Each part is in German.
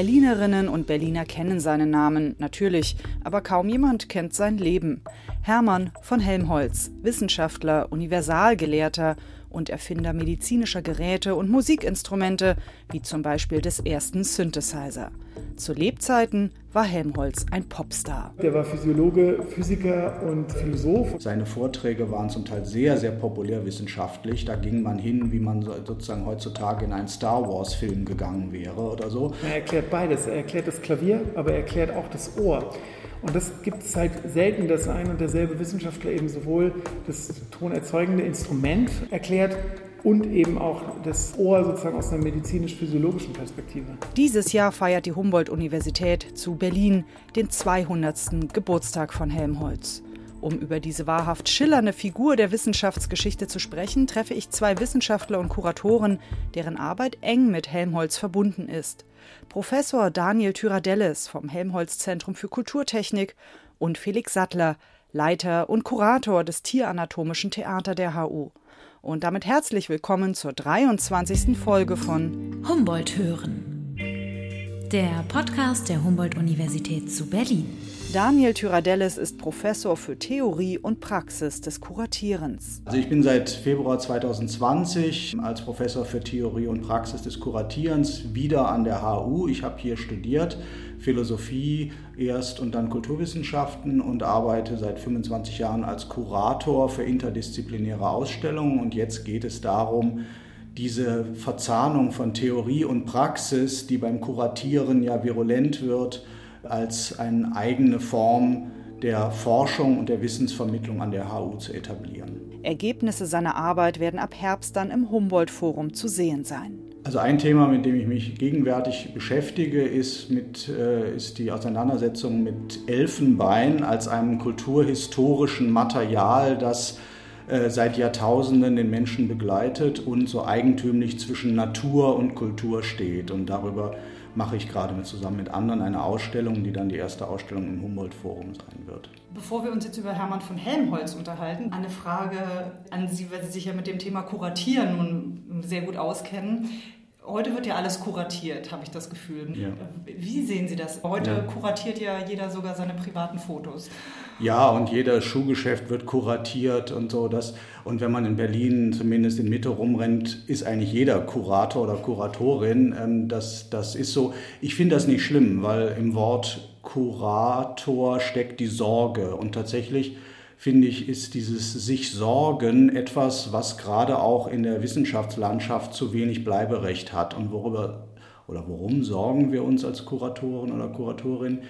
Berlinerinnen und Berliner kennen seinen Namen, natürlich, aber kaum jemand kennt sein Leben. Hermann von Helmholtz, Wissenschaftler, Universalgelehrter und Erfinder medizinischer Geräte und Musikinstrumente, wie zum Beispiel des ersten Synthesizer. Zu Lebzeiten war Helmholtz ein Popstar. Der war Physiologe, Physiker und Philosoph. Seine Vorträge waren zum Teil sehr, sehr populärwissenschaftlich. Da ging man hin, wie man sozusagen heutzutage in einen Star Wars-Film gegangen wäre oder so. Er erklärt beides. Er erklärt das Klavier, aber er erklärt auch das Ohr. Und das gibt es halt selten, dass ein und derselbe Wissenschaftler eben sowohl das tonerzeugende Instrument erklärt und eben auch das Ohr sozusagen aus einer medizinisch-physiologischen Perspektive. Dieses Jahr feiert die Humboldt-Universität zu Berlin den 200. Geburtstag von Helmholtz. Um über diese wahrhaft schillernde Figur der Wissenschaftsgeschichte zu sprechen, treffe ich zwei Wissenschaftler und Kuratoren, deren Arbeit eng mit Helmholtz verbunden ist. Professor Daniel Tyradellis vom Helmholtz Zentrum für Kulturtechnik und Felix Sattler, Leiter und Kurator des Tieranatomischen Theater der HU. Und damit herzlich willkommen zur 23. Folge von Humboldt hören. Der Podcast der Humboldt-Universität zu Berlin. Daniel Tyradellis ist Professor für Theorie und Praxis des Kuratierens. Also ich bin seit Februar 2020 als Professor für Theorie und Praxis des Kuratierens wieder an der HU. Ich habe hier studiert Philosophie erst und dann Kulturwissenschaften und arbeite seit 25 Jahren als Kurator für interdisziplinäre Ausstellungen. Und jetzt geht es darum, diese Verzahnung von Theorie und Praxis, die beim Kuratieren ja virulent wird, als eine eigene Form der Forschung und der Wissensvermittlung an der HU zu etablieren. Ergebnisse seiner Arbeit werden ab Herbst dann im Humboldt-Forum zu sehen sein. Also ein Thema, mit dem ich mich gegenwärtig beschäftige, ist, mit, äh, ist die Auseinandersetzung mit Elfenbein als einem kulturhistorischen Material, das äh, seit Jahrtausenden den Menschen begleitet und so eigentümlich zwischen Natur und Kultur steht. Und darüber mache ich gerade mit, zusammen mit anderen eine Ausstellung, die dann die erste Ausstellung im Humboldt-Forum sein wird. Bevor wir uns jetzt über Hermann von Helmholtz unterhalten, eine Frage an Sie, weil Sie sich ja mit dem Thema Kuratieren nun sehr gut auskennen. Heute wird ja alles kuratiert, habe ich das Gefühl. Ja. Wie sehen Sie das? Heute Ja. kuratiert ja jeder sogar seine privaten Fotos. Ja, und jeder Schuhgeschäft wird kuratiert und so. Das, und wenn man in Berlin zumindest in Mitte rumrennt, ist eigentlich jeder Kurator oder Kuratorin. Ähm, Das, das ist so. Ich finde das nicht schlimm, weil im Wort Kurator steckt die Sorge. Und tatsächlich finde ich, ist dieses sich Sorgen etwas, was gerade auch in der Wissenschaftslandschaft zu wenig Bleiberecht hat. Und worüber oder worum sorgen wir uns als Kuratoren oder Kuratorin?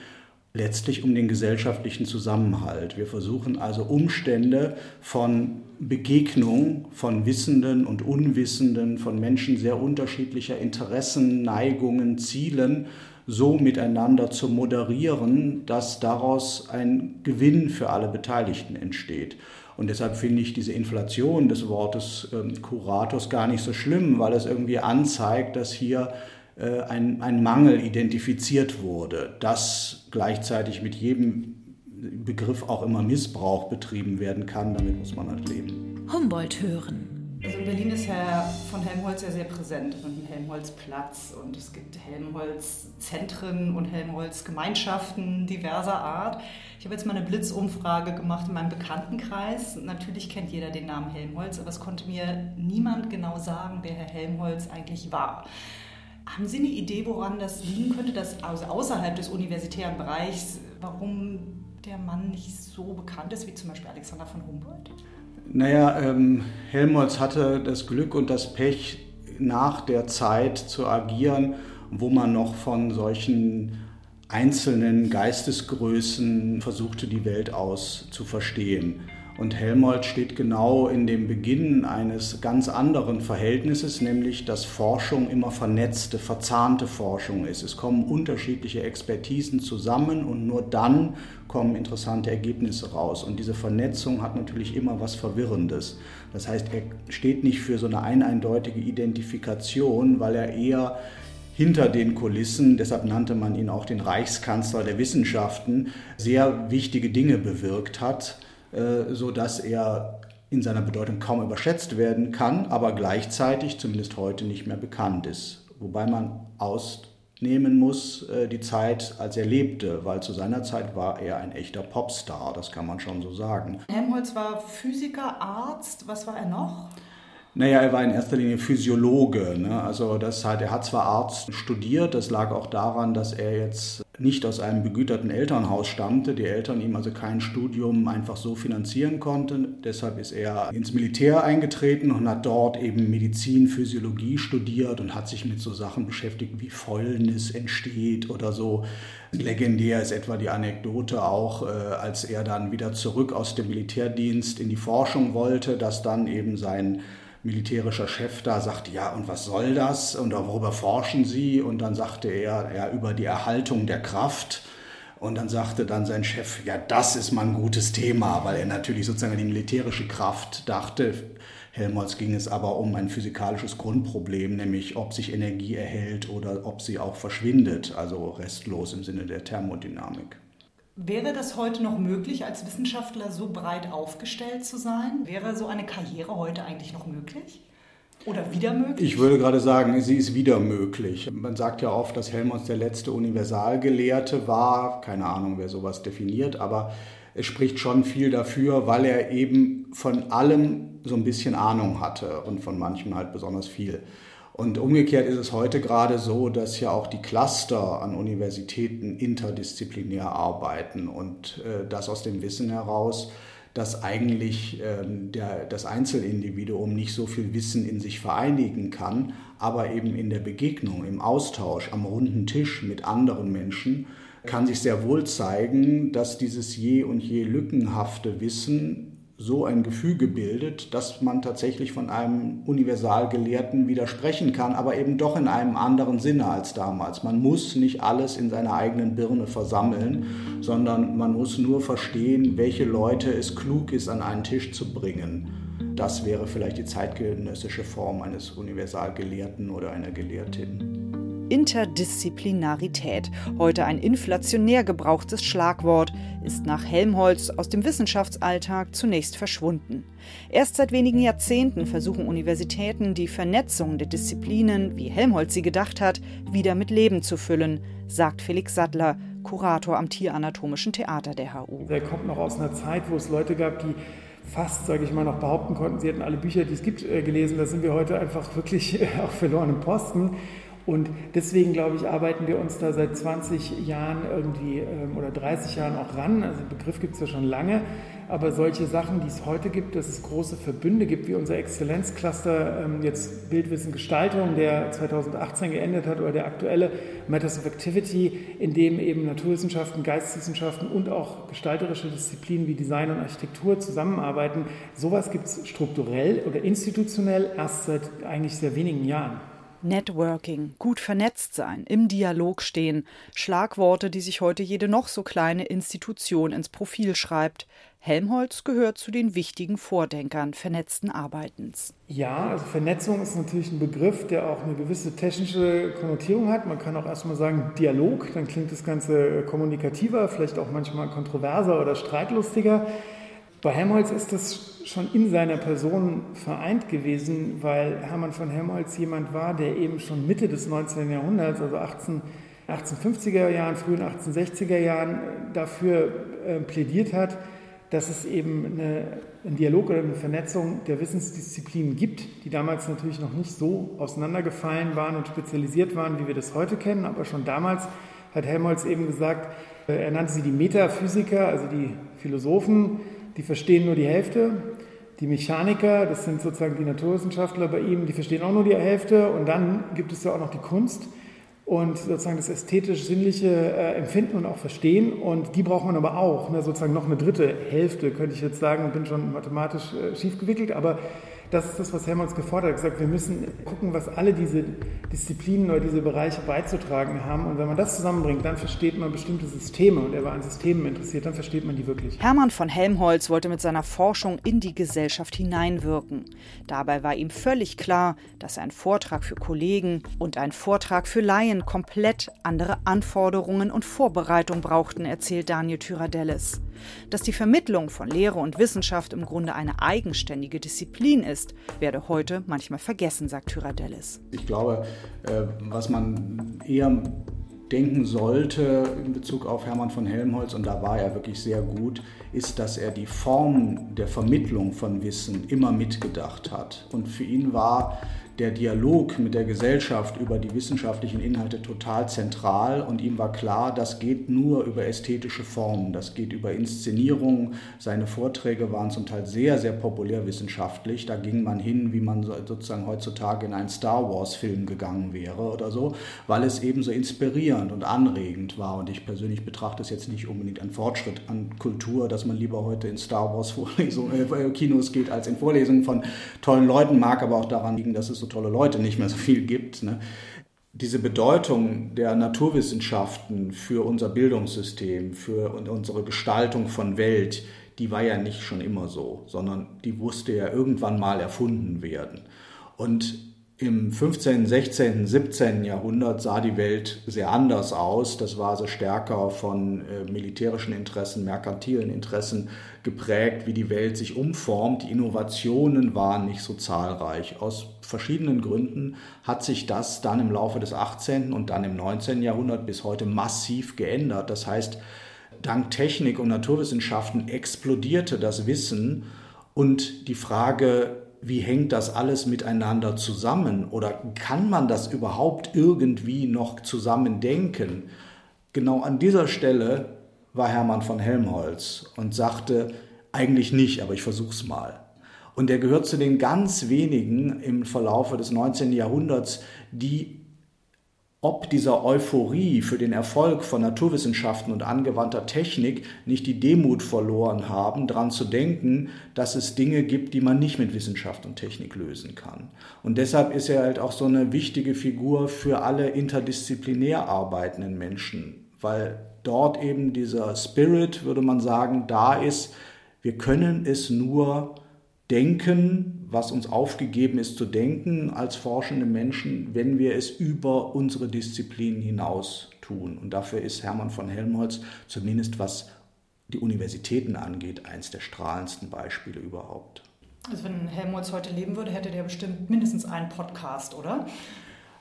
Letztlich um den gesellschaftlichen Zusammenhalt. Wir versuchen also Umstände von Begegnung von Wissenden und Unwissenden, von Menschen sehr unterschiedlicher Interessen, Neigungen, Zielen so miteinander zu moderieren, dass daraus ein Gewinn für alle Beteiligten entsteht. Und deshalb finde ich diese Inflation des Wortes ähm, Kurators gar nicht so schlimm, weil es irgendwie anzeigt, dass hier ein, ein Mangel identifiziert wurde, dass gleichzeitig mit jedem Begriff auch immer Missbrauch betrieben werden kann. Damit muss man halt leben. Humboldt hören. Also in Berlin ist Herr von Helmholtz ja sehr präsent und Helmholtz-Platz und es gibt Helmholtz-Zentren und Helmholtz-Gemeinschaften diverser Art. Ich habe jetzt mal eine Blitzumfrage gemacht in meinem Bekanntenkreis. Natürlich kennt jeder den Namen Helmholtz, aber es konnte mir niemand genau sagen, wer Herr Helmholtz eigentlich war. Haben Sie eine Idee, woran das liegen könnte, dass also außerhalb des universitären Bereichs, warum der Mann nicht so bekannt ist wie zum Beispiel Alexander von Humboldt? Naja, ähm, Helmholtz hatte das Glück und das Pech, nach der Zeit zu agieren, wo man noch von solchen einzelnen Geistesgrößen versuchte, die Welt aus zu verstehen. Und Helmholtz steht genau in dem Beginn eines ganz anderen Verhältnisses, nämlich dass Forschung immer vernetzte, verzahnte Forschung ist. Es kommen unterschiedliche Expertisen zusammen und nur dann kommen interessante Ergebnisse raus. Und diese Vernetzung hat natürlich immer was Verwirrendes. Das heißt, er steht nicht für so eine eindeutige Identifikation, weil er eher hinter den Kulissen, deshalb nannte man ihn auch den Reichskanzler der Wissenschaften, sehr wichtige Dinge bewirkt hat äh, sodass er in seiner Bedeutung kaum überschätzt werden kann, aber gleichzeitig zumindest heute nicht mehr bekannt ist. Wobei man ausnehmen muss äh, die Zeit, als er lebte, weil zu seiner Zeit war er ein echter Popstar, das kann man schon so sagen. Helmholtz war Physiker, Arzt, was war er noch? Naja, er war in erster Linie Physiologe. Ne? Also das hat, er hat zwar Arzt studiert, das lag auch daran, dass er jetzt nicht aus einem begüterten Elternhaus stammte, die Eltern ihm also kein Studium einfach so finanzieren konnten. Deshalb ist er ins Militär eingetreten und hat dort eben Medizin, Physiologie studiert und hat sich mit so Sachen beschäftigt, wie Fäulnis entsteht oder so. Legendär ist etwa die Anekdote auch, äh, als er dann wieder zurück aus dem Militärdienst in die Forschung wollte, dass dann eben sein militärischer Chef da sagte, ja, und was soll das und worüber forschen Sie? Und dann sagte er, ja, über die Erhaltung der Kraft. Und dann sagte dann sein Chef, ja, das ist mal ein gutes Thema, weil er natürlich sozusagen an die militärische Kraft dachte. Helmholtz ging es aber um ein physikalisches Grundproblem, nämlich ob sich Energie erhält oder ob sie auch verschwindet, also restlos im Sinne der Thermodynamik. Wäre das heute noch möglich, als Wissenschaftler so breit aufgestellt zu sein? Wäre so eine Karriere heute eigentlich noch möglich? Oder wieder möglich? Ich würde gerade sagen, sie ist wieder möglich. Man sagt ja oft, dass Helmholtz der letzte Universalgelehrte war. Keine Ahnung, wer sowas definiert, aber es spricht schon viel dafür, weil er eben von allem so ein bisschen Ahnung hatte und von manchem halt besonders viel. Und umgekehrt ist es heute gerade so, dass ja auch die Cluster an Universitäten interdisziplinär arbeiten und äh, das aus dem Wissen heraus, dass eigentlich ähm, der, das Einzelindividuum nicht so viel Wissen in sich vereinigen kann, aber eben in der Begegnung, im Austausch, am runden Tisch mit anderen Menschen kann sich sehr wohl zeigen, dass dieses je und je lückenhafte Wissen so ein Gefüge bildet, dass man tatsächlich von einem Universalgelehrten widersprechen kann, aber eben doch in einem anderen Sinne als damals. Man muss nicht alles in seiner eigenen Birne versammeln, sondern man muss nur verstehen, welche Leute es klug ist, an einen Tisch zu bringen. Das wäre vielleicht die zeitgenössische Form eines Universalgelehrten oder einer Gelehrtin. Interdisziplinarität, heute ein inflationär gebrauchtes Schlagwort, ist nach Helmholtz aus dem Wissenschaftsalltag zunächst verschwunden. Erst seit wenigen Jahrzehnten versuchen Universitäten, die Vernetzung der Disziplinen, wie Helmholtz sie gedacht hat, wieder mit Leben zu füllen, sagt Felix Sattler, Kurator am Tieranatomischen Theater der HU. Der kommt noch aus einer Zeit, wo es Leute gab, die fast, sage ich mal, noch behaupten konnten, sie hätten alle Bücher, die es gibt, äh, gelesen. Da sind wir heute einfach wirklich auf verlorenem Posten. Und deswegen, glaube ich, arbeiten wir uns da seit 20 Jahren irgendwie ähm, oder 30 Jahren auch ran. Also den Begriff gibt es ja schon lange. Aber solche Sachen, die es heute gibt, dass es große Verbünde gibt, wie unser Exzellenzcluster, ähm, jetzt Bildwissen Gestaltung, der 2018 geendet hat, oder der aktuelle Matters of Activity, in dem eben Naturwissenschaften, Geisteswissenschaften und auch gestalterische Disziplinen wie Design und Architektur zusammenarbeiten. Sowas gibt es strukturell oder institutionell erst seit eigentlich sehr wenigen Jahren. Networking, gut vernetzt sein, im Dialog stehen, Schlagworte, die sich heute jede noch so kleine Institution ins Profil schreibt. Helmholtz gehört zu den wichtigen Vordenkern vernetzten Arbeitens. Ja, also Vernetzung ist natürlich ein Begriff, der auch eine gewisse technische Konnotierung hat. Man kann auch erstmal sagen Dialog, dann klingt das Ganze kommunikativer, vielleicht auch manchmal kontroverser oder streitlustiger. Bei Helmholtz ist das schon in seiner Person vereint gewesen, weil Hermann von Helmholtz jemand war, der eben schon Mitte des 19. Jahrhunderts, also 18, 1850er Jahren, frühen 1860er Jahren, dafür äh, plädiert hat, dass es eben eine, einen Dialog oder eine Vernetzung der Wissensdisziplinen gibt, die damals natürlich noch nicht so auseinandergefallen waren und spezialisiert waren, wie wir das heute kennen, aber schon damals hat Helmholtz eben gesagt, äh, er nannte sie die Metaphysiker, also die Philosophen, die verstehen nur die Hälfte. Die Mechaniker, das sind sozusagen die Naturwissenschaftler bei ihm, die verstehen auch nur die Hälfte. Und dann gibt es ja auch noch die Kunst. und sozusagen das ästhetisch-sinnliche äh, empfinden und auch verstehen. Und die braucht man aber auch. Ne? Sozusagen noch eine dritte Hälfte, könnte ich jetzt sagen, bin schon mathematisch äh, schiefgewickelt, aber das ist das, was Helmholtz gefordert hat. Er hat gesagt, wir müssen gucken, was alle diese Disziplinen oder diese Bereiche beizutragen haben. Und wenn man das zusammenbringt, dann versteht man bestimmte Systeme. Und er war an Systemen interessiert, dann versteht man die wirklich. Hermann von Helmholtz wollte mit seiner Forschung in die Gesellschaft hineinwirken. Dabei war ihm völlig klar, dass ein Vortrag für Kollegen und ein Vortrag für Laien komplett andere Anforderungen und Vorbereitung brauchten, erzählt Daniel Tyradellis. Dass die Vermittlung von Lehre und Wissenschaft im Grunde eine eigenständige Disziplin ist, werde heute manchmal vergessen, sagt Tyradellis. Ich glaube, äh, was man eher denken sollte in Bezug auf Hermann von Helmholtz, und da war er wirklich sehr gut, ist, dass er die Form der Vermittlung von Wissen immer mitgedacht hat. Und für ihn war der Dialog mit der Gesellschaft über die wissenschaftlichen Inhalte total zentral und ihm war klar, das geht nur über ästhetische Formen, das geht über Inszenierung. Seine Vorträge waren zum Teil sehr, sehr populärwissenschaftlich. Da ging man hin, wie man sozusagen heutzutage in einen Star Wars-Film gegangen wäre oder so, weil es eben so inspirierend und anregend war. Und ich persönlich betrachte es jetzt nicht unbedingt ein Fortschritt an Kultur, dass man lieber heute in Star Wars-Vorlesungen, äh, geht, als in Vorlesungen von tollen Leuten, mag aber auch daran liegen, dass es so tolle Leute nicht mehr so viel gibt. Ne? Diese Bedeutung der Naturwissenschaften für unser Bildungssystem, für unsere Gestaltung von Welt, die war ja nicht schon immer so, sondern die musste ja irgendwann mal erfunden werden. Und im 15., 16., 17. Jahrhundert sah die Welt sehr anders aus. Das war so stärker von äh, militärischen Interessen, merkantilen Interessen geprägt, wie die Welt sich umformt. Die Innovationen waren nicht so zahlreich. Aus verschiedenen Gründen hat sich das dann im Laufe des 18. und dann im 19. Jahrhundert bis heute massiv geändert. Das heißt, dank Technik und Naturwissenschaften explodierte das Wissen und die Frage, wie hängt das alles miteinander zusammen oder kann man das überhaupt irgendwie noch zusammen denken? Genau an dieser Stelle war Hermann von Helmholtz und sagte, eigentlich nicht, aber ich versuch's mal. Und er gehört zu den ganz wenigen im Verlaufe des 19. Jahrhunderts, die ob dieser Euphorie für den Erfolg von Naturwissenschaften und angewandter Technik nicht die Demut verloren haben, daran zu denken, dass es Dinge gibt, die man nicht mit Wissenschaft und Technik lösen kann. Und deshalb ist er halt auch so eine wichtige Figur für alle interdisziplinär arbeitenden Menschen, weil dort eben dieser Spirit, würde man sagen, da ist, wir können es nur denken, was uns aufgegeben ist zu denken als forschende Menschen, wenn wir es über unsere Disziplinen hinaus tun. Und dafür ist Hermann von Helmholtz, zumindest was die Universitäten angeht, eines der strahlendsten Beispiele überhaupt. Also wenn Helmholtz heute leben würde, hätte der bestimmt mindestens einen Podcast, oder?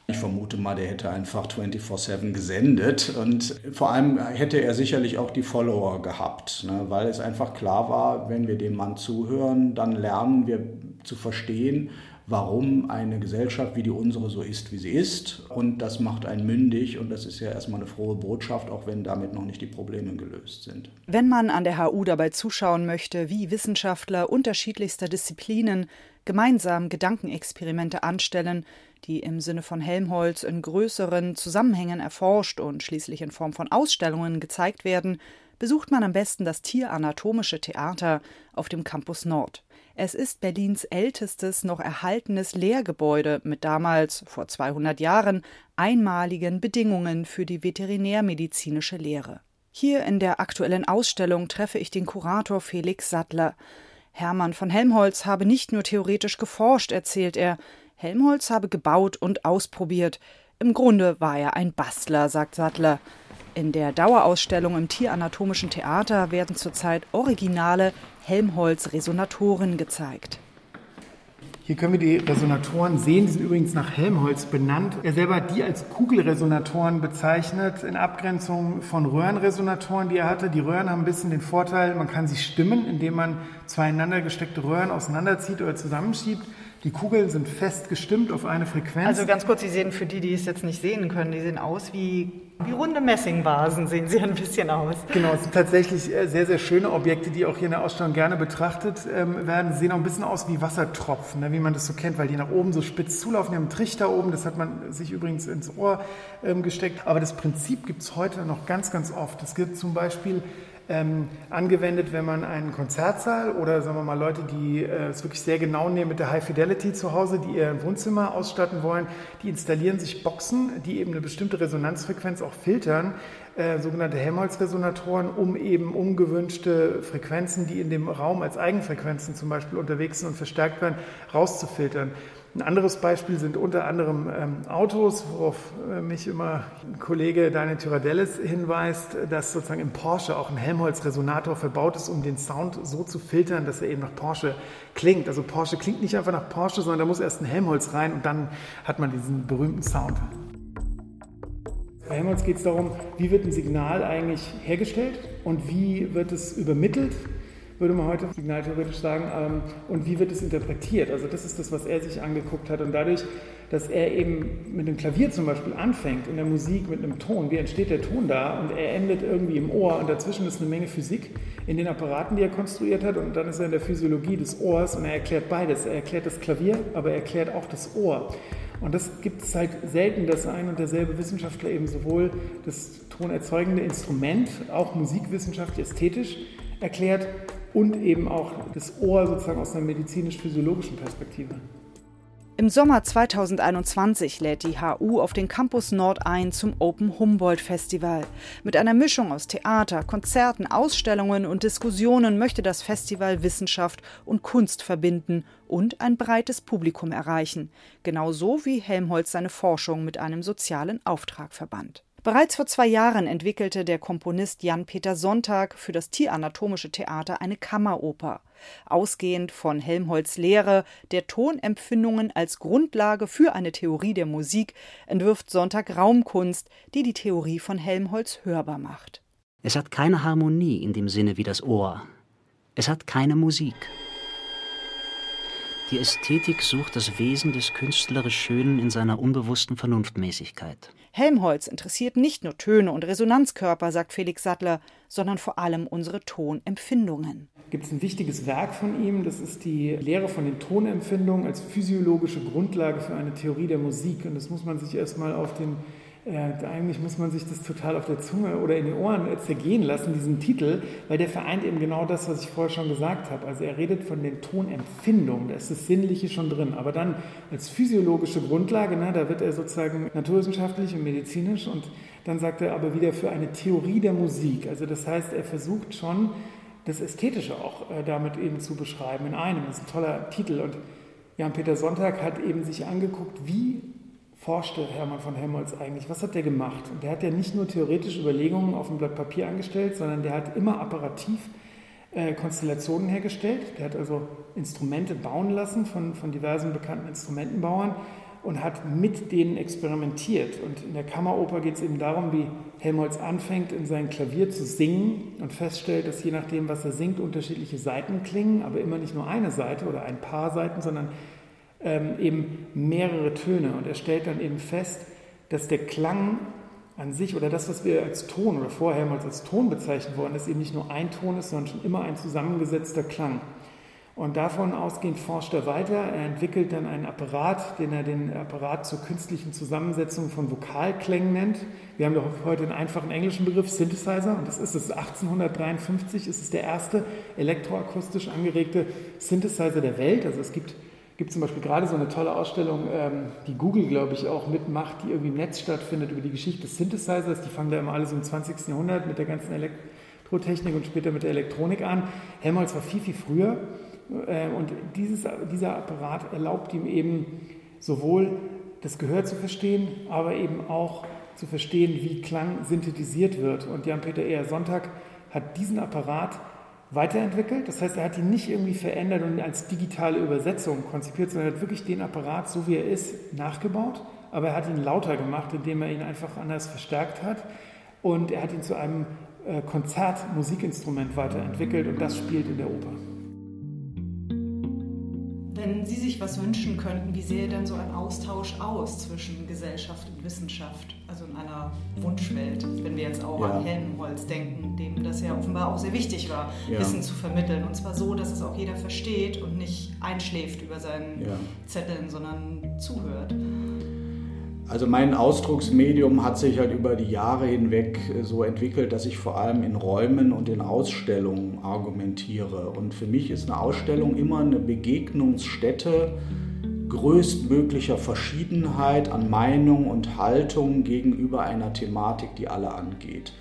Ich vermute mal, der hätte einfach 24-7 gesendet und vor allem hätte er sicherlich auch die Follower gehabt, ne? weil es einfach klar war, wenn wir dem Mann zuhören, dann lernen wir zu verstehen, warum eine Gesellschaft wie die unsere so ist, wie sie ist. Und das macht einen mündig und das ist ja erstmal eine frohe Botschaft, auch wenn damit noch nicht die Probleme gelöst sind. Wenn man an der HU dabei zuschauen möchte, wie Wissenschaftler unterschiedlichster Disziplinen gemeinsam Gedankenexperimente anstellen, die im Sinne von Helmholtz in größeren Zusammenhängen erforscht und schließlich in Form von Ausstellungen gezeigt werden, besucht man am besten das Tieranatomische Theater auf dem Campus Nord. Es ist Berlins ältestes noch erhaltenes Lehrgebäude mit damals, vor 200 Jahren, einmaligen Bedingungen für die veterinärmedizinische Lehre. Hier in der aktuellen Ausstellung treffe ich den Kurator Felix Sattler. Hermann von Helmholtz habe nicht nur theoretisch geforscht, erzählt er, Helmholtz habe gebaut und ausprobiert. Im Grunde war er ein Bastler, sagt Sattler. In der Dauerausstellung im Tieranatomischen Theater werden zurzeit originale Helmholtz-Resonatoren gezeigt. Hier können wir die Resonatoren sehen, die sind übrigens nach Helmholtz benannt. Er selber hat die als Kugelresonatoren bezeichnet, in Abgrenzung von Röhrenresonatoren, die er hatte. Die Röhren haben ein bisschen den Vorteil, man kann sie stimmen, indem man zueinander gesteckte Röhren auseinanderzieht oder zusammenschiebt. Die Kugeln sind fest gestimmt auf eine Frequenz. Also ganz kurz, Sie sehen für die, die es jetzt nicht sehen können, die sehen aus wie, wie runde Messingvasen, sehen sie ein bisschen aus. Genau, es sind tatsächlich äh, sehr, sehr schöne Objekte, die auch hier in der Ausstellung gerne betrachtet ähm, werden. Sie sehen auch ein bisschen aus wie Wassertropfen, ne, wie man das so kennt, weil die nach oben so spitz zulaufen. Die haben einen Trichter oben, das hat man sich übrigens ins Ohr ähm, gesteckt. Aber das Prinzip gibt es heute noch ganz, ganz oft. Es gibt zum Beispiel ähm, angewendet, wenn man einen Konzertsaal oder sagen wir mal Leute, die äh, es wirklich sehr genau nehmen mit der High Fidelity zu Hause, die ihr Wohnzimmer ausstatten wollen, die installieren sich Boxen, die eben eine bestimmte Resonanzfrequenz auch filtern, äh, sogenannte Helmholtz-Resonatoren, um eben ungewünschte Frequenzen, die in dem Raum als Eigenfrequenzen zum Beispiel unterwegs sind und verstärkt werden, rauszufiltern. Ein anderes Beispiel sind unter anderem ähm, Autos, worauf äh, mich immer Kollege Daniel Tyradellis hinweist, dass sozusagen im Porsche auch ein Helmholtz-Resonator verbaut ist, um den Sound so zu filtern, dass er eben nach Porsche klingt. Also Porsche klingt nicht einfach nach Porsche, sondern da muss erst ein Helmholtz rein und dann hat man diesen berühmten Sound. Bei Helmholtz geht es darum, wie wird ein Signal eigentlich hergestellt und wie wird es übermittelt würde man heute signaltheoretisch sagen. Ähm, und wie wird es interpretiert? Also das ist das, was er sich angeguckt hat. Und dadurch, dass er eben mit dem Klavier zum Beispiel anfängt, in der Musik mit einem Ton, wie entsteht der Ton da? Und er endet irgendwie im Ohr und dazwischen ist eine Menge Physik in den Apparaten, die er konstruiert hat. Und dann ist er in der Physiologie des Ohrs und er erklärt beides. Er erklärt das Klavier, aber er erklärt auch das Ohr. Und das gibt es halt selten, dass ein und derselbe Wissenschaftler eben sowohl das tonerzeugende Instrument, auch musikwissenschaftlich ästhetisch erklärt, und eben auch das Ohr sozusagen aus einer medizinisch-physiologischen Perspektive. Im Sommer 2021 lädt die HU auf den Campus Nord ein zum Open Humboldt Festival. Mit einer Mischung aus Theater, Konzerten, Ausstellungen und Diskussionen möchte das Festival Wissenschaft und Kunst verbinden und ein breites Publikum erreichen, genauso wie Helmholtz seine Forschung mit einem sozialen Auftrag verband. Bereits vor zwei Jahren entwickelte der Komponist Jan-Peter Sonntag für das Tieranatomische Theater eine Kammeroper. Ausgehend von Helmholtz Lehre der Tonempfindungen als Grundlage für eine Theorie der Musik entwirft Sonntag Raumkunst, die die Theorie von Helmholtz hörbar macht. Es hat keine Harmonie in dem Sinne wie das Ohr. Es hat keine Musik. Die Ästhetik sucht das Wesen des künstlerisch Schönen in seiner unbewussten Vernunftmäßigkeit. Helmholtz interessiert nicht nur Töne und Resonanzkörper, sagt Felix Sattler, sondern vor allem unsere Tonempfindungen. Gibt es ein wichtiges Werk von ihm, das ist die Lehre von den Tonempfindungen als physiologische Grundlage für eine Theorie der Musik. Und das muss man sich erstmal auf den äh, eigentlich muss man sich das total auf der Zunge oder in den Ohren zergehen lassen, diesen Titel, weil der vereint eben genau das, was ich vorher schon gesagt habe. Also er redet von den Tonempfindungen, da ist das Sinnliche schon drin, aber dann als physiologische Grundlage, ne, da wird er sozusagen naturwissenschaftlich und medizinisch und dann sagt er aber wieder für eine Theorie der Musik. Also das heißt, er versucht schon das Ästhetische auch äh, damit eben zu beschreiben in einem. Das ist ein toller Titel und Jan-Peter Sonntag hat eben sich angeguckt, wie forschte Hermann von Helmholtz eigentlich? Was hat der gemacht? Und der hat ja nicht nur theoretische Überlegungen auf ein Blatt Papier angestellt, sondern der hat immer apparativ äh, Konstellationen hergestellt. Der hat also Instrumente bauen lassen von, von diversen bekannten Instrumentenbauern und hat mit denen experimentiert. Und in der Kammeroper geht es eben darum, wie Helmholtz anfängt, in sein Klavier zu singen und feststellt, dass je nachdem, was er singt, unterschiedliche Seiten klingen, aber immer nicht nur eine Seite oder ein paar Seiten, sondern ähm, eben mehrere Töne und er stellt dann eben fest, dass der Klang an sich oder das, was wir als Ton oder vorher mal als Ton bezeichnet worden ist, eben nicht nur ein Ton ist, sondern schon immer ein zusammengesetzter Klang. Und davon ausgehend forscht er weiter. Er entwickelt dann einen Apparat, den er den Apparat zur künstlichen Zusammensetzung von Vokalklängen nennt. Wir haben doch heute einen einfachen englischen Begriff, Synthesizer, und das ist es. 1853 ist es der erste elektroakustisch angeregte Synthesizer der Welt. Also es gibt gibt zum Beispiel gerade so eine tolle Ausstellung, ähm, die Google, glaube ich, auch mitmacht, die irgendwie im Netz stattfindet über die Geschichte des Synthesizers. Die fangen da immer alle so im 20. Jahrhundert mit der ganzen Elektrotechnik und später mit der Elektronik an. Helmholtz war viel, viel früher. Äh, und dieses, dieser Apparat erlaubt ihm eben sowohl das Gehör zu verstehen, aber eben auch zu verstehen, wie Klang synthetisiert wird. Und Jan-Peter Eher Sonntag hat diesen Apparat weiterentwickelt. Das heißt, er hat ihn nicht irgendwie verändert und als digitale Übersetzung konzipiert, sondern er hat wirklich den Apparat, so wie er ist, nachgebaut. Aber er hat ihn lauter gemacht, indem er ihn einfach anders verstärkt hat. Und er hat ihn zu einem äh, Konzertmusikinstrument weiterentwickelt und das spielt in der Oper. Wenn Sie sich was wünschen könnten, wie sähe dann so ein Austausch aus zwischen Gesellschaft und Wissenschaft? Also in einer Wunschwelt, wenn wir jetzt auch ja. an Helmholtz denken, dem das ja offenbar auch sehr wichtig war, ja. Wissen zu vermitteln. Und zwar so, dass es auch jeder versteht und nicht einschläft über seinen ja. Zetteln, sondern zuhört. Also mein Ausdrucksmedium hat sich halt über die Jahre hinweg äh, so entwickelt, dass ich vor allem in Räumen und in Ausstellungen argumentiere. Und für mich ist eine Ausstellung immer eine Begegnungsstätte größtmöglicher Verschiedenheit an Meinung und Haltung gegenüber einer Thematik, die alle angeht.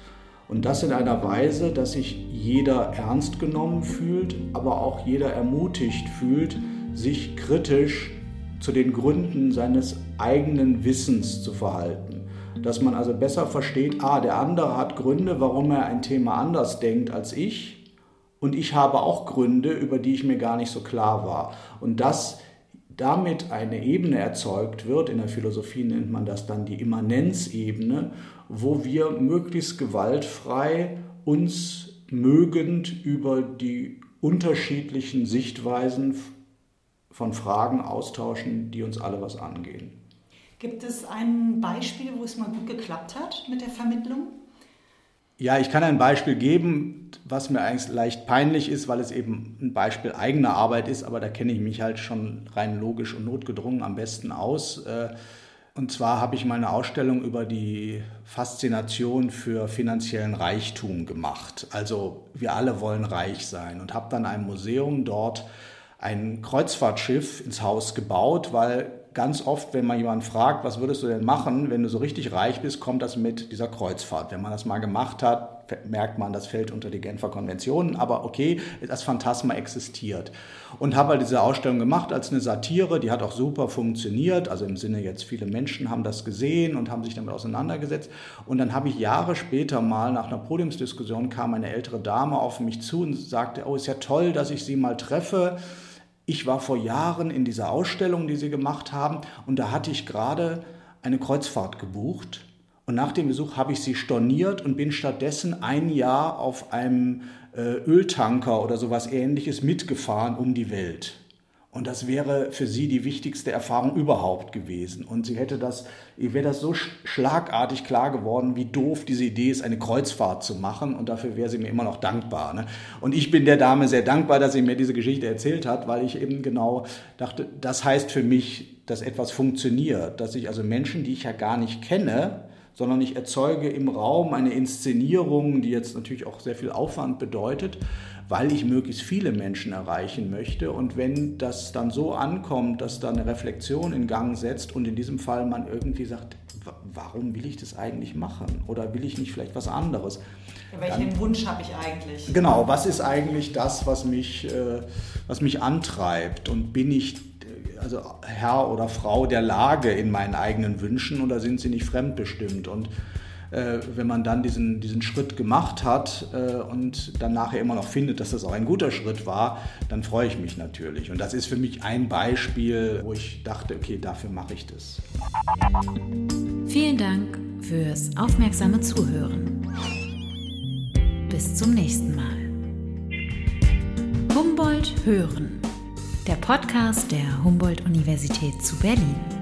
Und das in einer Weise, dass sich jeder ernst genommen fühlt, aber auch jeder ermutigt fühlt, sich kritisch zu den Gründen seines eigenen Wissens zu verhalten. Dass man also besser versteht, ah, der andere hat Gründe, warum er ein Thema anders denkt als ich. Und ich habe auch Gründe, über die ich mir gar nicht so klar war. Und dass damit eine Ebene erzeugt wird, in der Philosophie nennt man das dann die Immanenzebene, wo wir möglichst gewaltfrei uns mögend über die unterschiedlichen Sichtweisen von Fragen austauschen, die uns alle was angehen. Gibt es ein Beispiel, wo es mal gut geklappt hat mit der Vermittlung? Ja, ich kann ein Beispiel geben, was mir eigentlich leicht peinlich ist, weil es eben ein Beispiel eigener Arbeit ist, aber da kenne ich mich halt schon rein logisch und notgedrungen am besten aus. Äh, und zwar habe ich mal eine Ausstellung über die Faszination für finanziellen Reichtum gemacht. Also wir alle wollen reich sein und habe dann ein Museum dort ein Kreuzfahrtschiff ins Haus gebaut, weil ganz oft, wenn man jemanden fragt, was würdest du denn machen, wenn du so richtig reich bist, kommt das mit dieser Kreuzfahrt. Wenn man das mal gemacht hat, merkt man, das fällt unter die Genfer Konventionen, aber okay, das Phantasma existiert. Und habe halt diese Ausstellung gemacht als eine Satire, die hat auch super funktioniert, also im Sinne jetzt viele Menschen haben das gesehen und haben sich damit auseinandergesetzt. Und dann habe ich Jahre später mal nach einer Podiumsdiskussion kam eine ältere Dame auf mich zu und sagte, oh, ist ja toll, dass ich Sie mal treffe ich war vor Jahren in dieser Ausstellung, die sie gemacht haben, und da hatte ich gerade eine Kreuzfahrt gebucht. Und nach dem Besuch habe ich sie storniert und bin stattdessen ein Jahr auf einem äh, Öltanker oder sowas ähnliches mitgefahren um die Welt. Und das wäre für sie die wichtigste Erfahrung überhaupt gewesen. Und sie hätte das, ihr wäre das so schlagartig klar geworden, wie doof diese Idee ist, eine Kreuzfahrt zu machen. Und dafür wäre sie mir immer noch dankbar. Ne? Und ich bin der Dame sehr dankbar, dass sie mir diese Geschichte erzählt hat, weil ich eben genau dachte, das heißt für mich, dass etwas funktioniert. Dass ich also Menschen, die ich ja gar nicht kenne, sondern ich erzeuge im Raum eine Inszenierung, die jetzt natürlich auch sehr viel Aufwand bedeutet, weil ich möglichst viele Menschen erreichen möchte. Und wenn das dann so ankommt, dass da eine Reflexion in Gang setzt und in diesem Fall man irgendwie sagt, warum will ich das eigentlich machen? Oder will ich nicht vielleicht was anderes? Ja, welchen dann, Wunsch habe ich eigentlich? Genau, was ist eigentlich das, was mich, äh, was mich antreibt? Und bin ich äh, also Herr oder Frau der Lage in meinen eigenen Wünschen oder sind sie nicht fremdbestimmt? Und äh, wenn man dann diesen, diesen Schritt gemacht hat äh, und dann nachher immer noch findet, dass das auch ein guter Schritt war, dann freue ich mich natürlich. Und das ist für mich ein Beispiel, wo ich dachte, okay, dafür mache ich das. Vielen Dank fürs aufmerksame Zuhören. Bis zum nächsten Mal. Humboldt Hören, der Podcast der Humboldt-Universität zu Berlin.